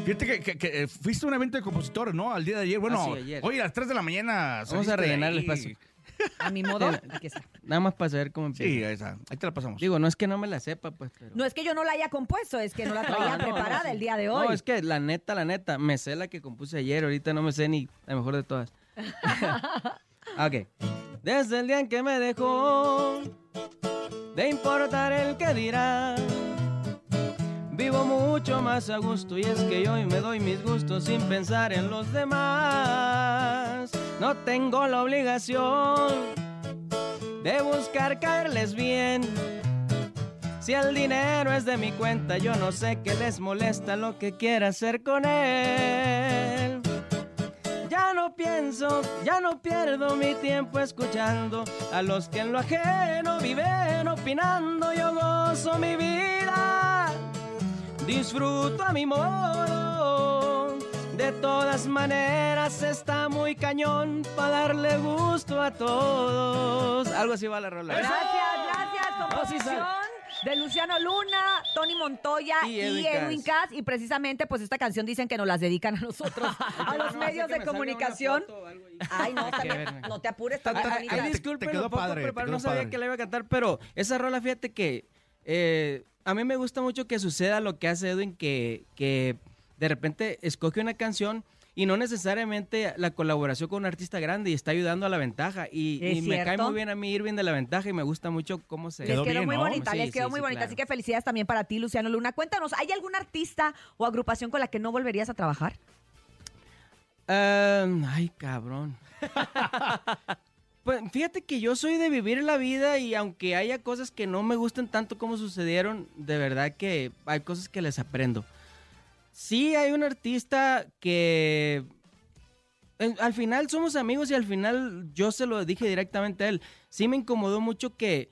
Fíjate que, que- que, eh, fuiste a un evento de compositores, ¿no? Al día de ayer. Bueno, Ah, sí, ayer. hoy a las 3 de la mañana. Vamos a rellenar el espacio. [LAUGHS] A mi modo, aquí está. Nada más para saber cómo empieza. Sí. Ahí te la pasamos. Digo, no es que no me la sepa, pues, pero... No es que yo no la haya compuesto, es que no la [LAUGHS] traía No, preparada no, el día de hoy. No, es que la neta, la neta, me sé la que compuse ayer, ahorita no me sé ni la mejor de todas. [LAUGHS] ok. Desde el día en que me dejó de importar el que dirá, vivo mucho más a gusto y es que hoy me doy mis gustos sin pensar en los demás. No tengo la obligación de buscar caerles bien. Si el dinero es de mi cuenta, yo no sé qué les molesta lo que quiera hacer con él. Ya no pienso, ya no pierdo mi tiempo escuchando a los que en lo ajeno viven opinando. Yo gozo mi vida, disfruto a mi modo. De todas maneras está muy cañón para darle gusto a todos. Algo así va la rola. Gracias, gracias, composición de Luciano Luna, Tony Montoya y Y Edwin, Edwin Cass. Y precisamente, pues esta canción dicen que nos las dedican a nosotros, [LAUGHS] a los No, medios de me comunicación. foto. Ay, no, también, no te apures, Ay, ay, te- disculpen te quedó lo poco padre, te quedó no sabía padre. que la iba a cantar, pero esa rola, fíjate que eh, a mí me gusta mucho que suceda lo que hace Edwin, que, que de repente escoge una canción y no necesariamente la colaboración con un artista grande y está ayudando a la ventaja. Y, me cae muy bien a mí Irving de la ventaja y me gusta mucho cómo se... Les quedó, muy bonita, Sí, les quedó sí, muy sí, bonita. claro. Así que felicidades también para ti, Luciano Luna. Cuéntanos, ¿hay algún artista o agrupación con la que no volverías a trabajar? Ah, ay, cabrón. [LAUGHS] pues fíjate que yo soy de vivir la vida y aunque haya cosas que no me gusten tanto como sucedieron, de verdad que hay cosas que les aprendo. Sí hay un artista que al final somos amigos y al final yo se lo dije directamente a él. Sí me incomodó mucho que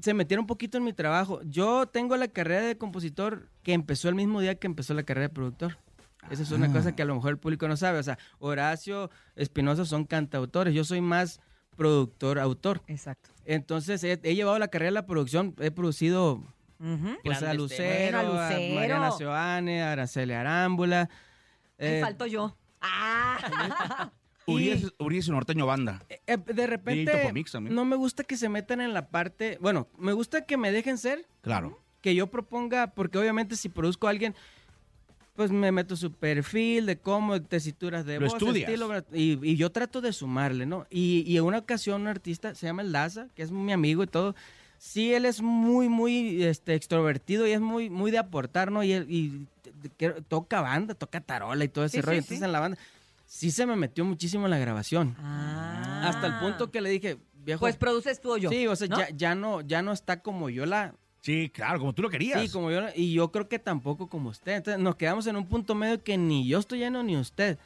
se metiera un poquito en mi trabajo. Yo tengo la carrera de compositor que empezó el mismo día que empezó la carrera de productor. Esa es una Ah. cosa que a lo mejor el público no sabe. O sea, Horacio Espinosa son cantautores. Yo soy más productor, autor. Exacto. Entonces he, he llevado la carrera de la producción. He producido pues, a Lucero. Bueno, a a Lucero. Mariana Seoane, a Araceli Arámbula. Ay, Eh, falto yo. Ah. [LAUGHS] Urias, Urias y Norteño Banda. Eh, de repente no me gusta que se metan en la parte, bueno, me gusta que me dejen ser, Claro. que yo proponga, porque obviamente si produzco a alguien, pues me meto su perfil de cómo, tesituras de Lo voz, estudias. estilo, y, y yo trato de sumarle, ¿no? Y, y en una ocasión un artista, se llama El Daza, que es mi amigo y todo, sí, él es muy, muy este, extrovertido y es muy, muy de aportar, ¿no? Y, él- y toca banda, toca tarola y todo ese Sí, rollo, sí, entonces sí. en la banda sí se me metió muchísimo en la grabación. Ah. Hasta el punto que le dije, viejo. Pues produces tú o yo. Sí, o sea, ¿no? ya, ya no, ya no está como yo la. Sí, claro, como tú lo querías. Sí, como yo y yo creo que tampoco como usted. Entonces nos quedamos en un punto medio que ni yo estoy lleno ni usted.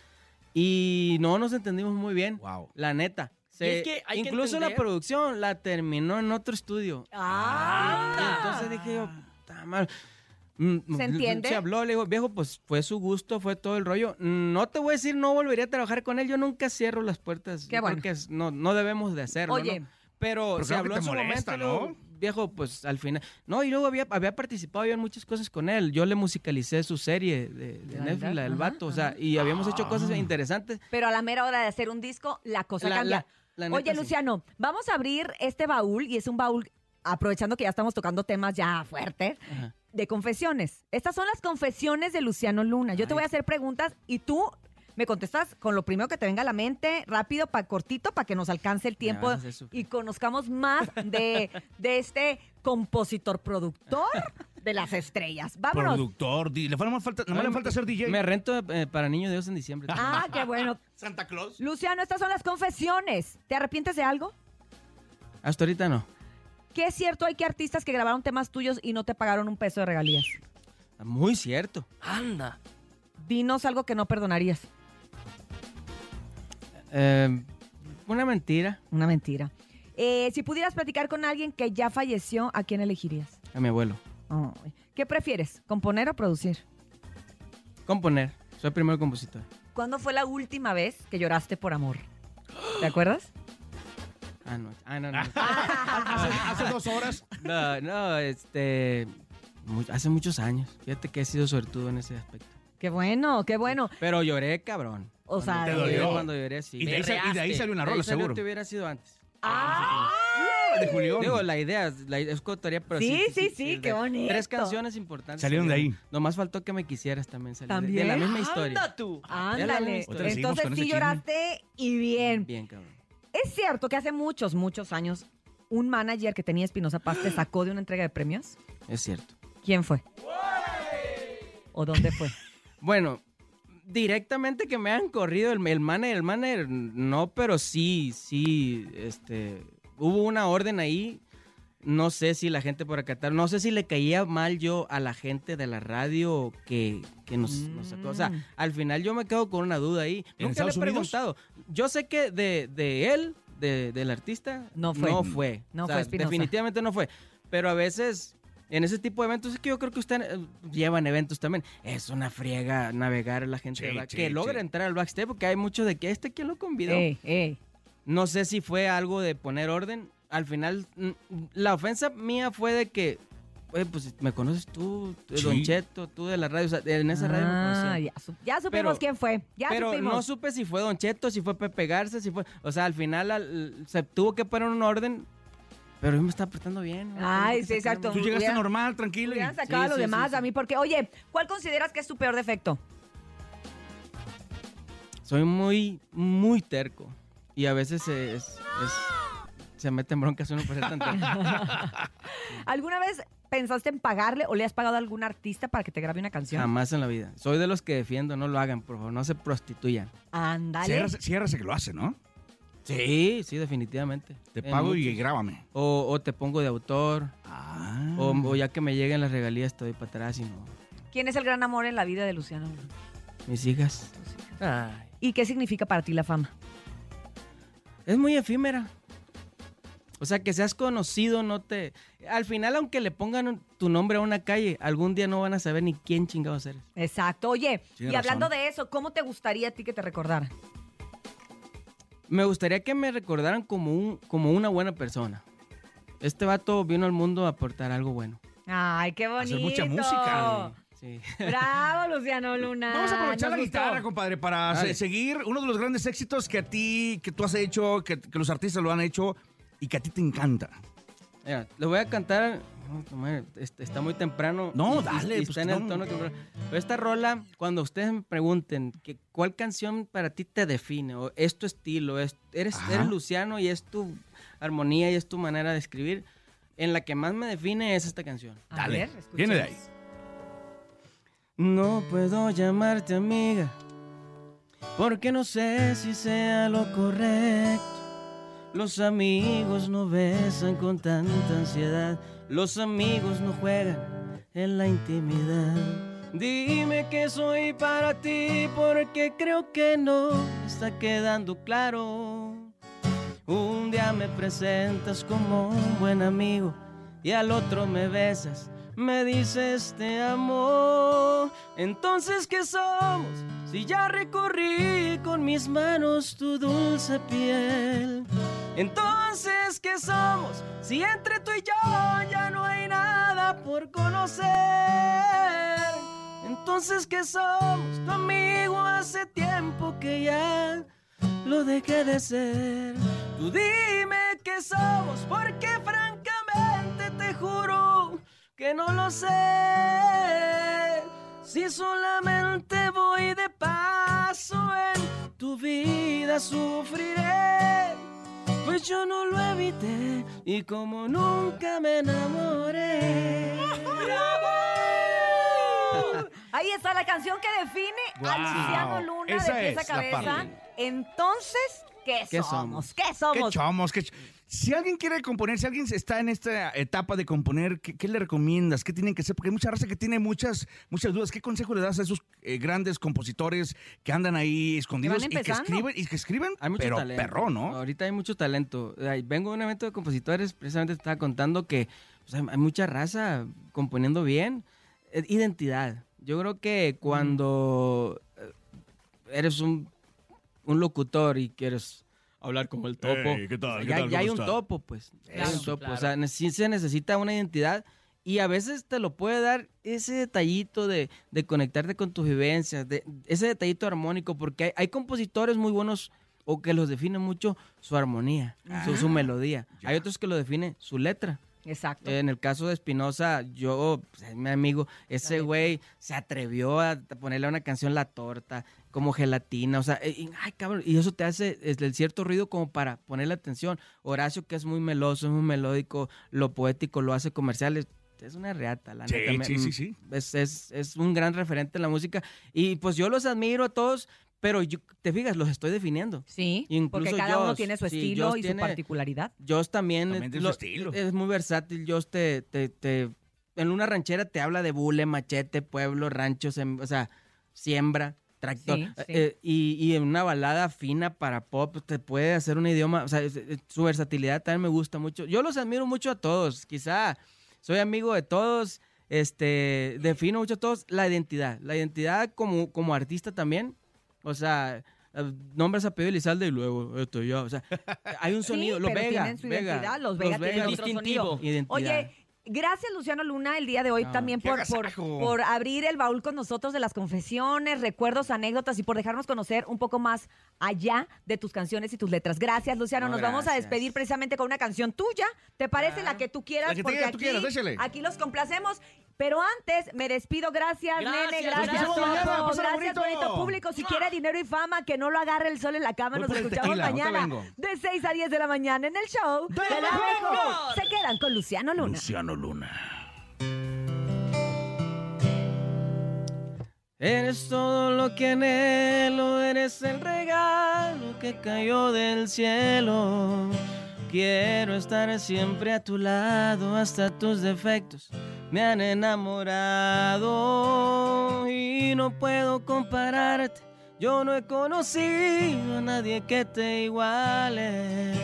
Y no nos entendimos muy bien. Wow. La neta. Se- es que hay que incluso la producción la terminó en otro estudio. Ah. Y entonces dije yo, "Ta madre". Mm, ¿Se entiende? Se habló, le digo, viejo, pues fue su gusto, fue todo el rollo. No te voy a decir, no volvería a trabajar con él. Yo nunca cierro las puertas. Qué bueno. que es- no, no debemos de hacerlo. Oye. ¿no? Pero, Pero se habló te en su molesta, momento, ¿no? Viejo, pues al final. No, y luego había, había participado yo en muchas cosas con él. Yo le musicalicé su serie de, de Netflix, la del ajá, vato. O sea, y habíamos hecho cosas interesantes. Pero a la mera hora de hacer un disco, la cosa La- cambia. la- la Oye, sí. Luciano, vamos a abrir este baúl y es un baúl, aprovechando que ya estamos tocando temas ya fuertes, Ajá. de confesiones. Estas son las confesiones de Luciano Luna. Yo te voy a hacer preguntas y tú me contestas con lo primero que te venga a la mente, rápido, para cortito, para que nos alcance el tiempo y conozcamos más de, de este compositor productor de las estrellas. Vámonos. Productor, le falta, falta, nomás le falta ser DJ. Me rento eh, para Niño Dios en diciembre. Ah, qué bueno. [LAUGHS] Santa Claus. Luciano, estas son las confesiones. ¿Te arrepientes de algo? Hasta ahorita no. ¿Qué es cierto? Hay que artistas que grabaron temas tuyos y no te pagaron un peso de regalías. Muy cierto. Anda. Dinos algo que no perdonarías. Eh, una mentira Una mentira. Eh, si pudieras platicar con alguien que ya falleció, ¿a quién elegirías? a mi abuelo. ¿Qué prefieres? ¿Componer o producir? Componer. Soy primer compositor. ¿Cuándo fue la última vez que lloraste por amor? ¿Te [GASPS] acuerdas? Ah, no. Ah, no, no. [LAUGHS] hace, hace dos horas. No, no, este. hace muchos años. Fíjate que he sido suertudo en ese aspecto. Qué bueno, qué bueno. Pero lloré, cabrón. O sea, Te Cuando dolió. lloré, Cuando lloré, sí. Y de ahí, sal- y de ahí salió una rola, salió seguro. Te hubiera sido antes. ¡Ah! De Julián. Digo, la idea, la idea es coautoría, pero Sí, sí, sí, qué bonito. Tres canciones importantes. Salieron de ahí. Nomás faltó que me quisieras también salir. de- ¿También? De la misma historia. Anda tú. Es la Ándale. seguimos Entonces con sí chisme. lloraste y bien. Bien, cabrón. ¿Es cierto que hace muchos, muchos años un manager que tenía Espinosa Paz te sacó de una entrega de premios? Es cierto. ¿Quién fue? ¿O dónde fue? Bueno, directamente que me han corrido el, el manager, el manager, no, pero sí, sí, este, hubo una orden ahí. No sé si la gente por acatar, no sé si le caía mal yo a la gente de la radio que, que nos, nos sacó. O sea, Mm. al final yo me quedo con una duda ahí. ¿En Nunca le he Unidos? preguntado. Yo sé que de, de él, de- del artista, No fue. No fue. No O sea, fue Espinosa. Definitivamente no fue. Pero a veces, en ese tipo de eventos, es que yo creo que ustedes eh, llevan eventos también. Es una friega navegar a la gente Sí, sí, que logra sí. entrar al backstage, porque hay mucho de que este quién lo convidó. Ey, ey. No sé si fue algo de poner orden. Al final, la ofensa mía fue de que, oye, pues me conoces tú, Sí. Don Cheto, tú de la radio. O sea, en esa radio me Ah, conocían. ya, su- ya supimos Pero- quién fue. Ya Pero supimos. no supe si fue Don Cheto, si fue Pepe Garza, si fue... O sea, al final al- se tuvo que poner un orden Pero yo me estaba portando bien. ¿no? Ay, sí, exacto. Tú llegaste normal, tranquilo. y- Hubieran sacado a Sí, los sí, demás sí, a mí, porque, oye, ¿cuál consideras que es tu peor defecto? Soy muy, muy terco. Y a veces es, es- se mete en broncas uno por ser tan terco. [LAUGHS] ¿Alguna vez pensaste en pagarle o le has pagado a algún artista para que te grabe una canción? Jamás en la vida. Soy de los que defiendo, no lo hagan, por favor, no se prostituyan. Ándale. Ciérrase, ciérrase que lo hace, ¿no? Sí, sí, definitivamente. Te En pago y grábame. O, o te pongo de autor. Ah. O, o ya que me lleguen las regalías estoy para atrás y no. ¿Quién es el gran amor en la vida de Luciano? Mis hijas. ¿Y qué significa para ti la fama? Es muy efímera. O sea, que seas conocido no te... Al final, aunque le pongan tu nombre a una calle, algún día no van a saber ni quién chingados eres. Exacto. Oye, Tiene y hablando de eso, ¿cómo te gustaría a ti que te recordaran? Me gustaría que me recordaran como, un, como una buena persona. Este vato vino al mundo a aportar algo bueno. Ay, qué bonito. Hacer mucha música. Sí. Bravo, Luciano Luna. Vamos a aprovechar la gustó. guitarra, compadre, para Dale. seguir uno de los grandes éxitos que a ti, que tú has hecho, que, que los artistas lo han hecho y que a ti te encanta. Mira, le voy a cantar. No, Está muy temprano. No, y- dale, y pues, está en el no. tono temprano. Pero esta rola, cuando ustedes me pregunten que, cuál canción para ti te define, o es tu estilo, es, eres, Ajá. eres Luciano y es tu armonía y es tu manera de escribir, en la que más me define es esta canción. A Dale, ver, viene de ahí. No puedo llamarte amiga, porque no sé si sea lo correcto. Los amigos no besan con tanta ansiedad, los amigos no juegan en la intimidad. Dime que soy para ti, porque creo que no está quedando claro. Un día me presentas como un buen amigo y al otro me besas, me dices te amo. Entonces, ¿qué somos? Si ya recorrí con mis manos tu dulce piel. Entonces, ¿qué somos? Si entre tú y yo ya no hay nada por conocer. Entonces, ¿qué somos? Tu amigo hace tiempo que ya lo dejé de ser. Tú dime qué somos, porque francamente te juro que no lo sé. Si solamente voy de paso en tu vida sufriré. Pues yo no lo evité y como nunca me enamoré. Ahí está la canción que define a Guau. Luciano Luna Esa de pies a es la cabeza. Entonces, ¿qué, ¿Qué somos? somos? ¿Qué somos? Qué chomos, qué ch- Si alguien quiere componer, si alguien está en esta etapa de componer, ¿qué, qué le recomiendas? ¿Qué tienen que hacer? Porque hay mucha raza que tiene muchas, muchas dudas. ¿Qué consejo le das a esos eh, grandes compositores que andan ahí escondidos y que escriben, y que escriben Hay mucho pero talento. perro, ¿no? Ahorita hay mucho talento. Vengo de un evento de compositores, precisamente te estaba contando que pues, hay, hay mucha raza componiendo bien. Eh, Identidad. Yo creo que cuando eh, eres un, un locutor y quieres hablar como el topo, Ey, ¿qué tal? o sea, ¿Qué ya, tal? ya hay ¿Cómo un está? topo, pues. Ya hay un topo. claro. O sea, sí se necesita una identidad y a veces te lo puede dar ese detallito de, de conectarte con tus vivencias, de, ese detallito armónico, porque hay, hay compositores muy buenos o que los define mucho su armonía, su, su melodía. Hay otros que lo define su letra. Exacto. En el caso de Espinosa, yo, pues, es mi amigo, ese güey se atrevió a ponerle a una canción La Torta, como gelatina, o sea, eh, y, ay, cabrón, y eso te hace el cierto ruido como para ponerle atención. Horacio, que es muy meloso, es muy melódico, lo poético lo hace comercial, es, es una reata, la Sí, neta. sí, sí, sí. Es, es, es un gran referente en la música, y pues yo los admiro a todos, pero yo, te fijas, los estoy definiendo. Sí, Incluso porque cada uno tiene su estilo y tiene- su particularidad. Joss también, También es, lo- estilo. es muy versátil. Joss te, te, te- en una ranchera te habla de bule, machete, pueblo, rancho, sem- o sea, siembra, tractor. Sí, Eh, sí. eh, y, y en una balada fina para pop te puede hacer un idioma, o sea, su versatilidad también me gusta mucho. Yo los admiro mucho a todos, quizá soy amigo de todos, este, defino mucho a todos la identidad, la identidad como, como artista también, o sea... eh, Nombres apellido Elizalde y luego esto yo, o sea, hay un [LAUGHS] Sí, sonido, los pero Vega, tienen su Vega, identidad, los Vega tienen otro distintivo, sonido. identidad. Oye, gracias Luciano Luna el día de hoy No, también por, por, abrir el baúl con nosotros de las confesiones, recuerdos, anécdotas y por dejarnos conocer un poco más allá de tus canciones y tus letras. Gracias Luciano, No, nos vamos a despedir precisamente con una canción tuya. ¿Te parece la que tú quieras? La que Porque tú aquí, quieras, aquí los complacemos. Pero antes me despido, gracias, Gracias, nene, nos gracias, mañana, pásala gracias, bonito. bonito público. Si quiere dinero y fama, que no lo agarre el sol en la cama. Voy Nos por el escuchamos tequila, ahorita mañana vengo. de 6 a 10 de la mañana en el show ¡De la la mejor. mejor! Se quedan con Luciano Luna. Luciano Luna. Eres todo lo que anhelo, eres el regalo que cayó del cielo. Quiero estar siempre a tu lado, hasta tus defectos me han enamorado y no puedo compararte. Yo no he conocido a nadie que te iguale.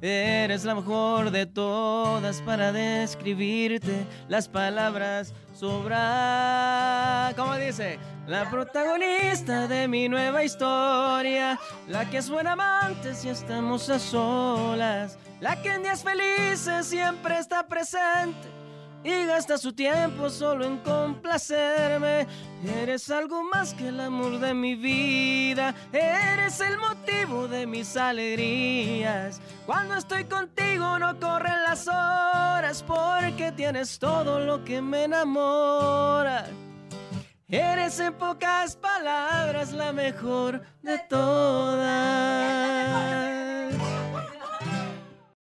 Eres la mejor de todas para describirte. Las palabras sobran. ¿Cómo dice? La protagonista de mi nueva historia. La que es buena amante si estamos a solas. La que en días felices siempre está presente. Y gasta su tiempo solo en complacerme. Eres algo más que el amor de mi vida. Eres el motivo de mis alegrías. Cuando estoy contigo no corren las horas porque tienes todo lo que me enamora. Eres en pocas palabras la mejor de todas.